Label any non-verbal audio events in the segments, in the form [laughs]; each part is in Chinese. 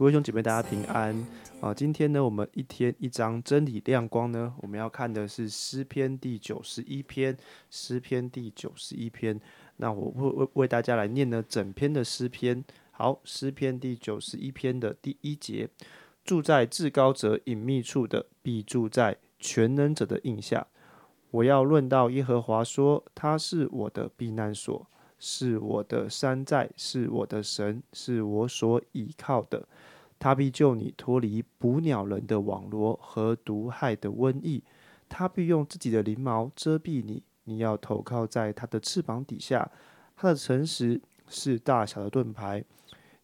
各位兄姐妹，大家平安啊、今天呢，我们一天一章真理亮光呢，我们要看的是诗篇第九十一篇。诗篇第九十一篇，那我会为为大家来念呢整篇的诗篇。好，诗篇第九十一篇的第一节：住在至高者隐秘处的，必住在全能者的印下。我要论到耶和华说，他是我的避难所，是我的山寨，是我的神，是我所倚靠的。他必救你脱离捕鸟人的网罗和毒害的瘟疫。他必用自己的翎毛遮蔽你，你要投靠在他的翅膀底下。他的诚实是大小的盾牌，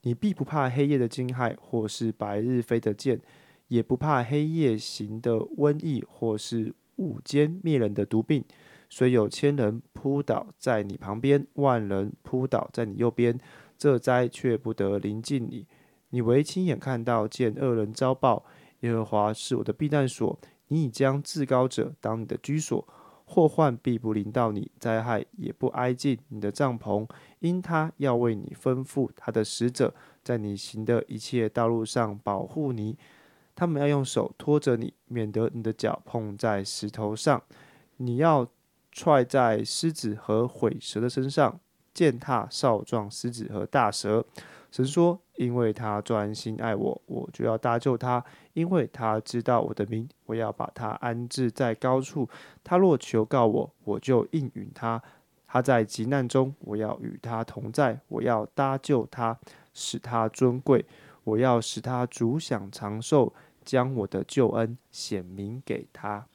你必不怕黑夜的惊骇，或是白日飞的箭，也不怕黑夜行的瘟疫，或是午间灭人的毒病。虽有千人扑倒在你旁边，万人扑倒在你右边，这灾却不得临近你。你唯亲眼看到，见恶人遭报。耶和华是我的避难所，你已将至高者当你的居所，祸患必不临到你，灾害也不挨近你的帐篷，因他要为你吩咐他的使者，在你行的一切道路上保护你。他们要用手托着你，免得你的脚碰在石头上。你要踹在狮子和毁蛇的身上，践踏少壮狮子和大蛇。神说：“因为他专心爱我，我就要搭救他；因为他知道我的名，我要把他安置在高处。他若求告我，我就应允他。他在急难中，我要与他同在，我要搭救他，使他尊贵。我要使他主享长寿，将我的救恩显明给他。”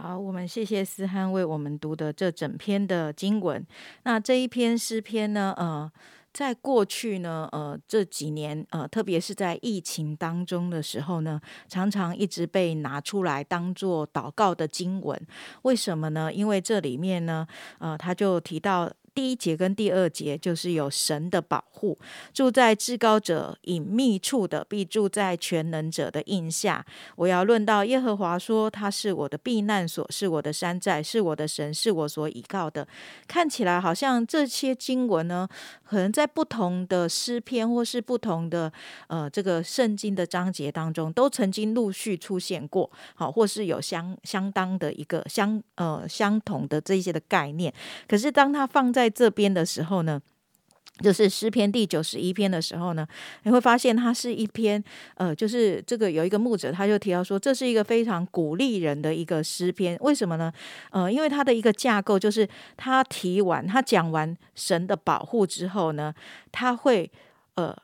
好，我们谢谢思涵为我们读的这整篇的经文。那这一篇诗篇呢，呃，在过去呢，呃，这几年，呃，特别是在疫情当中的时候呢，常常一直被拿出来当做祷告的经文。为什么呢？因为这里面呢，呃，他就提到。第一节跟第二节就是有神的保护，住在至高者隐秘处的，必住在全能者的印下。我要论到耶和华说，他是我的避难所，是我的山寨，是我的神，是我所倚靠的。看起来好像这些经文呢，可能在不同的诗篇或是不同的呃这个圣经的章节当中，都曾经陆续出现过，好，或是有相相当的一个相呃相同的这些的概念。可是当它放在这边的时候呢，就是诗篇第九十一篇的时候呢，你会发现它是一篇呃，就是这个有一个牧者他就提到说，这是一个非常鼓励人的一个诗篇。为什么呢？呃，因为它的一个架构就是他提完他讲完神的保护之后呢，他会呃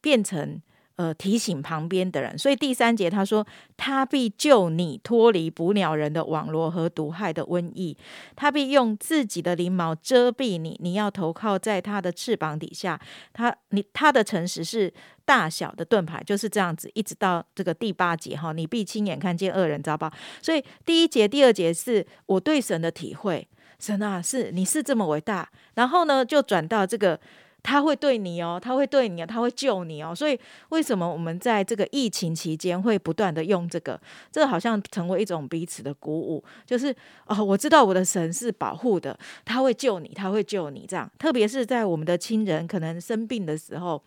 变成。呃，提醒旁边的人，所以第三节他说：“他必救你脱离捕鸟人的网罗和毒害的瘟疫，他必用自己的翎毛遮蔽你，你要投靠在他的翅膀底下。他你他的诚实是大小的盾牌，就是这样子，一直到这个第八节哈，你必亲眼看见恶人遭报。所以第一节、第二节是我对神的体会，神啊，是你是这么伟大，然后呢，就转到这个。”他会对你哦，他会对你，他会救你哦。所以为什么我们在这个疫情期间会不断的用这个？这好像成为一种彼此的鼓舞，就是哦，我知道我的神是保护的，他会救你，他会救你。这样，特别是在我们的亲人可能生病的时候。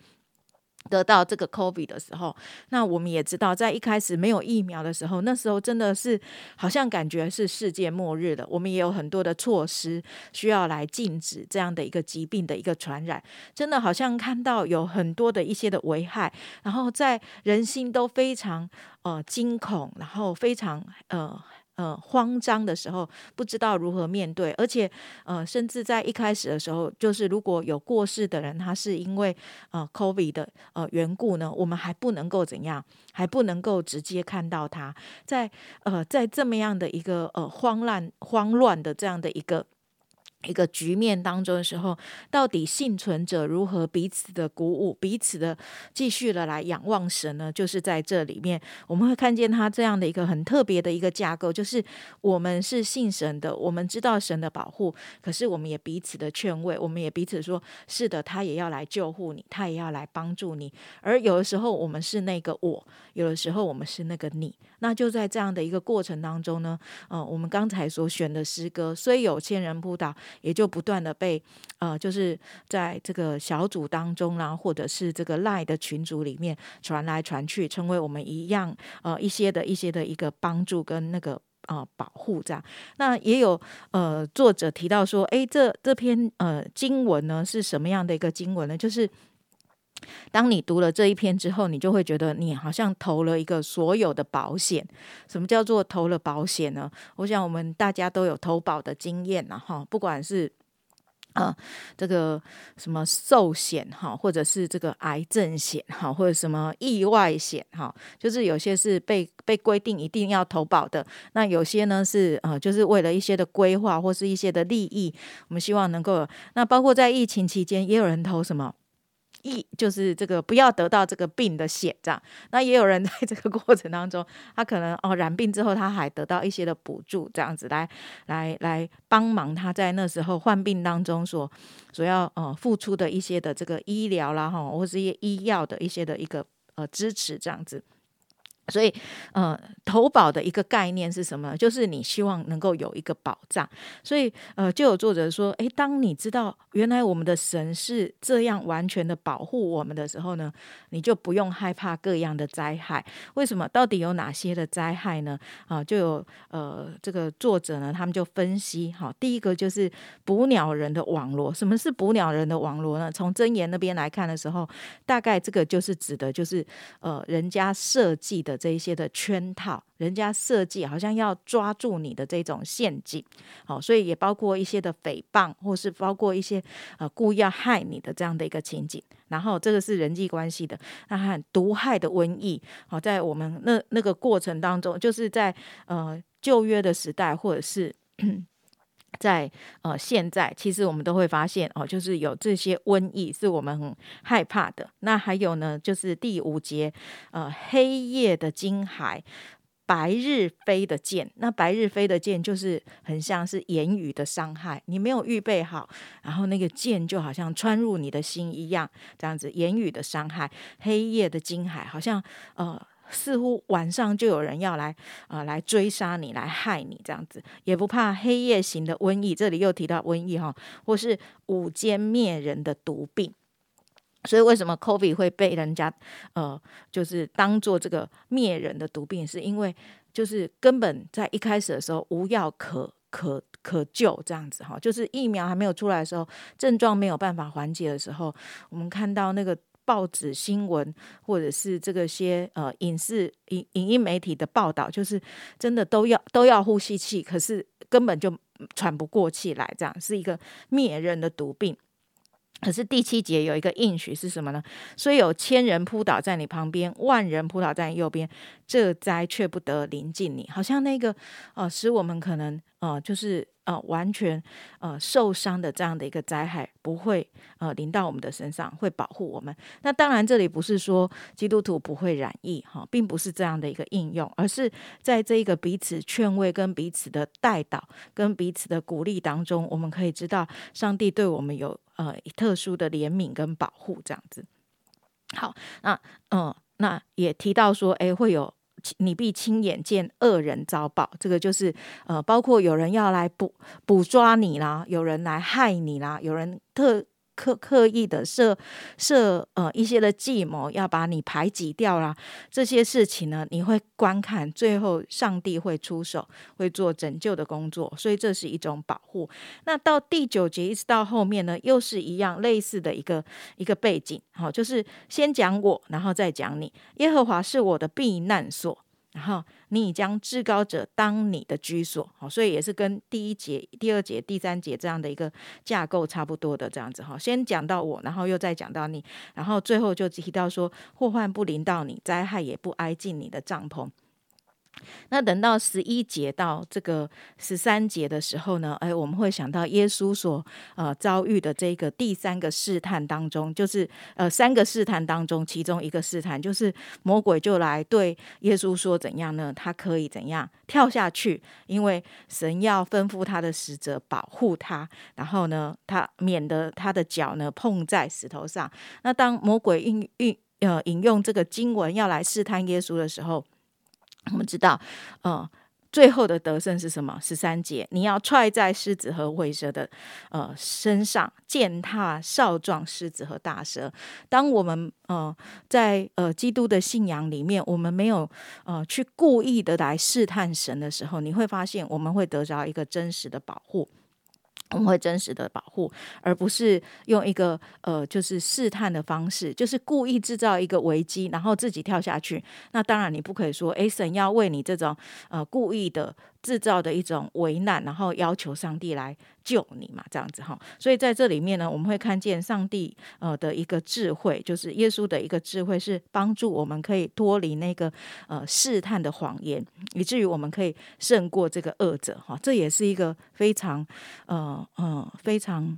得到这个 COVID 的时候，那我们也知道，在一开始没有疫苗的时候，那时候真的是好像感觉是世界末日了。我们也有很多的措施需要来禁止这样的一个疾病的一个传染，真的好像看到有很多的一些的危害，然后在人心都非常呃惊恐，然后非常呃。呃，慌张的时候不知道如何面对，而且呃，甚至在一开始的时候，就是如果有过世的人，他是因为呃 COVID 的呃缘故呢，我们还不能够怎样，还不能够直接看到他，在呃在这么样的一个呃慌乱慌乱的这样的一个一个局面当中的时候，到底幸存者如何彼此的鼓舞，彼此的继续的来仰望神呢？就是在这里面，我们会看见他这样的一个很特别的一个架构，就是我们是信神的，我们知道神的保护，可是我们也彼此的劝慰，我们也彼此说，是的，他也要来救护你，他也要来帮助你。而有的时候我们是那个我，有的时候我们是那个你。那就在这样的一个过程当中呢，呃，我们刚才所选的诗歌虽有千人扑倒。也就不断的被呃，就是在这个小组当中啦，或者是这个赖的群组里面传来传去，成为我们一样呃一些的一些的一个帮助跟那个呃保护这样。那也有呃作者提到说，哎，这这篇呃经文呢是什么样的一个经文呢？就是当你读了这一篇之后，你就会觉得你好像投了一个所有的保险。什么叫做投了保险呢？我想我们大家都有投保的经验了哈，不管是。啊，这个什么寿险哈，或者是这个癌症险哈，或者什么意外险哈，就是有些是被被规定一定要投保的。那有些呢是呃，就是为了一些的规划或是一些的利益，我们希望能够。那包括在疫情期间，也有人投什么。一就是这个不要得到这个病的血，这样。那也有人 [laughs] 在这个过程当中，他可能哦染病之后，他还得到一些的补助，这样子来来来帮忙他在那时候患病当中所所要呃付出的一些的这个医疗啦哈，或是一些医药的一些的一个呃支持这样子。所以，呃，投保的一个概念是什么？就是你希望能够有一个保障。所以，呃，就有作者说，诶，当你知道原来我们的神是这样完全的保护我们的时候呢，你就不用害怕各样的灾害。为什么？到底有哪些的灾害呢？啊，就有呃，这个作者呢，他们就分析，哈，第一个就是捕鸟人的网络。什么是捕鸟人的网络呢？从真言那边来看的时候，大概这个就是指的，就是呃，人家设计的这一些的圈套，人家设计好像要抓住你的这种陷阱，好，所以也包括一些的诽谤，或是包括一些呃故意要害你的这样的一个情景。然后这个是人际关系的，那很毒害的瘟疫，好，在我们那那个过程当中，就是在呃旧约的时代，或者是。在呃，现在其实我们都会发现哦，就是有这些瘟疫是我们很害怕的。那还有呢，就是第五节，呃，黑夜的惊骇，白日飞的箭。那白日飞的箭就是很像是言语的伤害，你没有预备好，然后那个箭就好像穿入你的心一样，这样子言语的伤害，黑夜的惊骇，好像呃。似乎晚上就有人要来啊，来追杀你，来害你，这样子也不怕黑夜型的瘟疫。这里又提到瘟疫哈，或是午间灭人的毒病。所以为什么 COVID 会被人家呃，就是当做这个灭人的毒病，是因为就是根本在一开始的时候无药可可可救，这样子哈，就是疫苗还没有出来的时候，症状没有办法缓解的时候，我们看到那个。报纸新闻，或者是这个些呃影视影影音媒体的报道，就是真的都要都要呼吸器，可是根本就喘不过气来，这样是一个灭人的毒病。可是第七节有一个应许是什么呢？虽有千人扑倒在你旁边，万人扑倒在你右边，这灾却不得临近你。好像那个呃，使我们可能呃，就是。呃，完全呃受伤的这样的一个灾害不会呃临到我们的身上，会保护我们。那当然，这里不是说基督徒不会染疫哈，并不是这样的一个应用，而是在这一个彼此劝慰、跟彼此的带导、跟彼此的鼓励当中，我们可以知道上帝对我们有呃特殊的怜悯跟保护这样子。好，那嗯，那也提到说，哎，会有。你必亲眼见恶人遭报，这个就是呃，包括有人要来捕捕抓你啦，有人来害你啦，有人特。刻刻意的设设呃一些的计谋，要把你排挤掉啦。这些事情呢，你会观看，最后上帝会出手，会做拯救的工作，所以这是一种保护。那到第九节一直到后面呢，又是一样类似的一个一个背景，好，就是先讲我，然后再讲你。耶和华是我的避难所。然后你已将至高者当你的居所，好，所以也是跟第一节、第二节、第三节这样的一个架构差不多的这样子哈。先讲到我，然后又再讲到你，然后最后就提到说祸患不临到你，灾害也不挨近你的帐篷。那等到十一节到这个十三节的时候呢，哎，我们会想到耶稣所呃遭遇的这个第三个试探当中，就是呃三个试探当中，其中一个试探就是魔鬼就来对耶稣说怎样呢？他可以怎样跳下去？因为神要吩咐他的使者保护他，然后呢，他免得他的脚呢碰在石头上。那当魔鬼运运呃引用这个经文要来试探耶稣的时候。我们知道，呃，最后的得胜是什么？十三节，你要踹在狮子和尾蛇的呃身上，践踏少壮狮子和大蛇。当我们呃在呃基督的信仰里面，我们没有呃去故意的来试探神的时候，你会发现我们会得着一个真实的保护。我们会真实的保护，而不是用一个呃，就是试探的方式，就是故意制造一个危机，然后自己跳下去。那当然，你不可以说，哎，神要为你这种呃故意的。制造的一种危难，然后要求上帝来救你嘛，这样子哈。所以在这里面呢，我们会看见上帝呃的一个智慧，就是耶稣的一个智慧，是帮助我们可以脱离那个呃试探的谎言，以至于我们可以胜过这个恶者哈。这也是一个非常呃呃非常。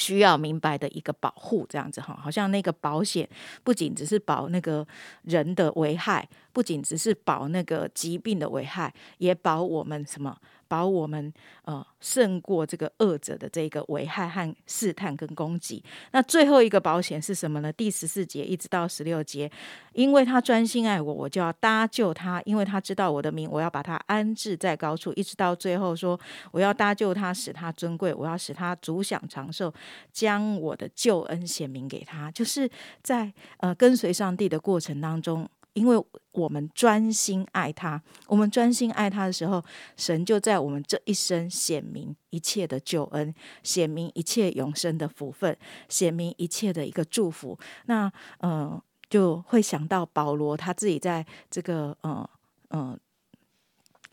需要明白的一个保护，这样子哈，好像那个保险不仅只是保那个人的危害，不仅只是保那个疾病的危害，也保我们什么？保我们呃胜过这个恶者的这个危害和试探跟攻击。那最后一个保险是什么呢？第十四节一直到十六节，因为他专心爱我，我就要搭救他；因为他知道我的名，我要把他安置在高处。一直到最后说，我要搭救他，使他尊贵，我要使他足享长寿，将我的救恩显明给他。就是在呃跟随上帝的过程当中。因为我们专心爱他，我们专心爱他的时候，神就在我们这一生显明一切的救恩，显明一切永生的福分，显明一切的一个祝福。那呃，就会想到保罗他自己在这个呃呃。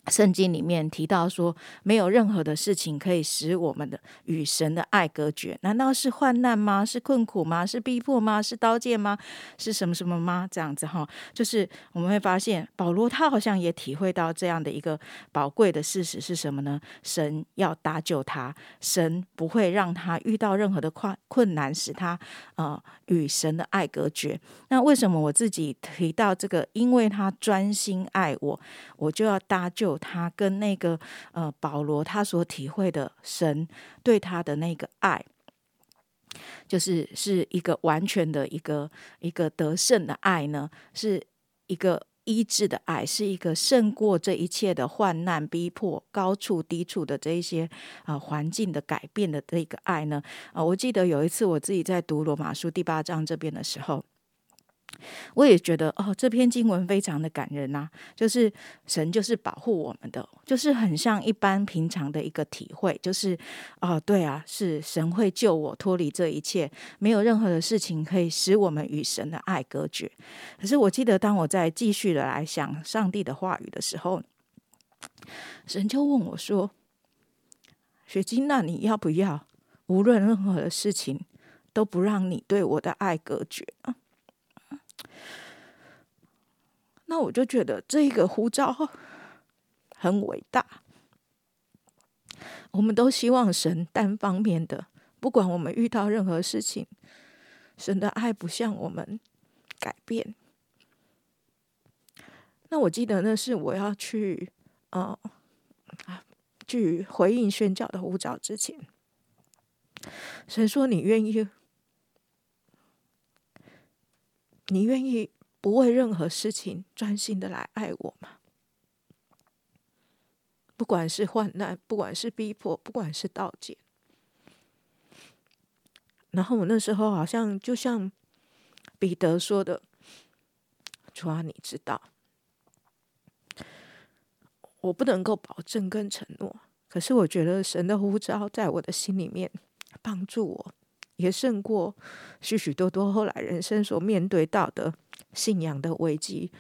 圣经里面提到说，没有任何的事情可以使我们的与神的爱隔绝。难道是患难吗？是困苦吗？是逼迫吗？是刀剑吗？是什么什么吗？这样子哈，就是我们会发现，保罗他好像也体会到这样的一个宝贵的事实是什么呢？神要搭救他，神不会让他遇到任何的困困难，使他呃与神的爱隔绝。那为什么我自己提到这个？因为他专心爱我，我就要搭救。他跟那个呃保罗他所体会的神对他的那个爱，就是是一个完全的一个一个得胜的爱呢，是一个医治的爱，是一个胜过这一切的患难逼迫、高处低处的这一些啊环境的改变的这个爱呢。啊，我记得有一次我自己在读罗马书第八章这边的时候。我也觉得哦，这篇经文非常的感人呐，就是神就是保护我们的，就是很像一般平常的一个体会，就是哦，对啊，是神会救我脱离这一切，没有任何的事情可以使我们与神的爱隔绝。可是我记得，当我在继续的来想上帝的话语的时候，神就问我说：“雪晶，那你要不要无论任何的事情都不让你对我的爱隔绝？”那我就觉得这一个呼召很伟大。我们都希望神单方面的，不管我们遇到任何事情，神的爱不向我们改变。那我记得那是我要去呃去回应宣教的呼召之前，神说：“你愿意？你愿意？”不为任何事情专心的来爱我吗？不管是患难，不管是逼迫，不管是盗窃。然后我那时候好像就像彼得说的：“主啊，你知道，我不能够保证跟承诺，可是我觉得神的呼召在我的心里面帮助我。”也胜过许许多多后来人生所面对到的信仰的危机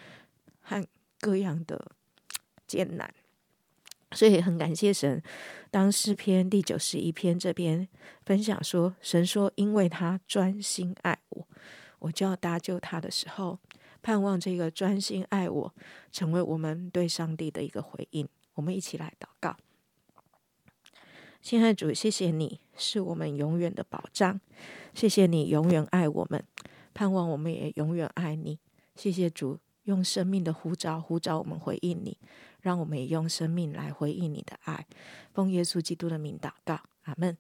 和各样的艰难，所以很感谢神。当诗篇第九十一篇这边分享说，神说因为他专心爱我，我就要搭救他的时候，盼望这个专心爱我，成为我们对上帝的一个回应。我们一起来祷告。亲爱的主，谢谢你是我们永远的保障，谢谢你永远爱我们，盼望我们也永远爱你。谢谢主，用生命的呼召呼召我们回应你，让我们也用生命来回应你的爱。奉耶稣基督的名祷告，阿门。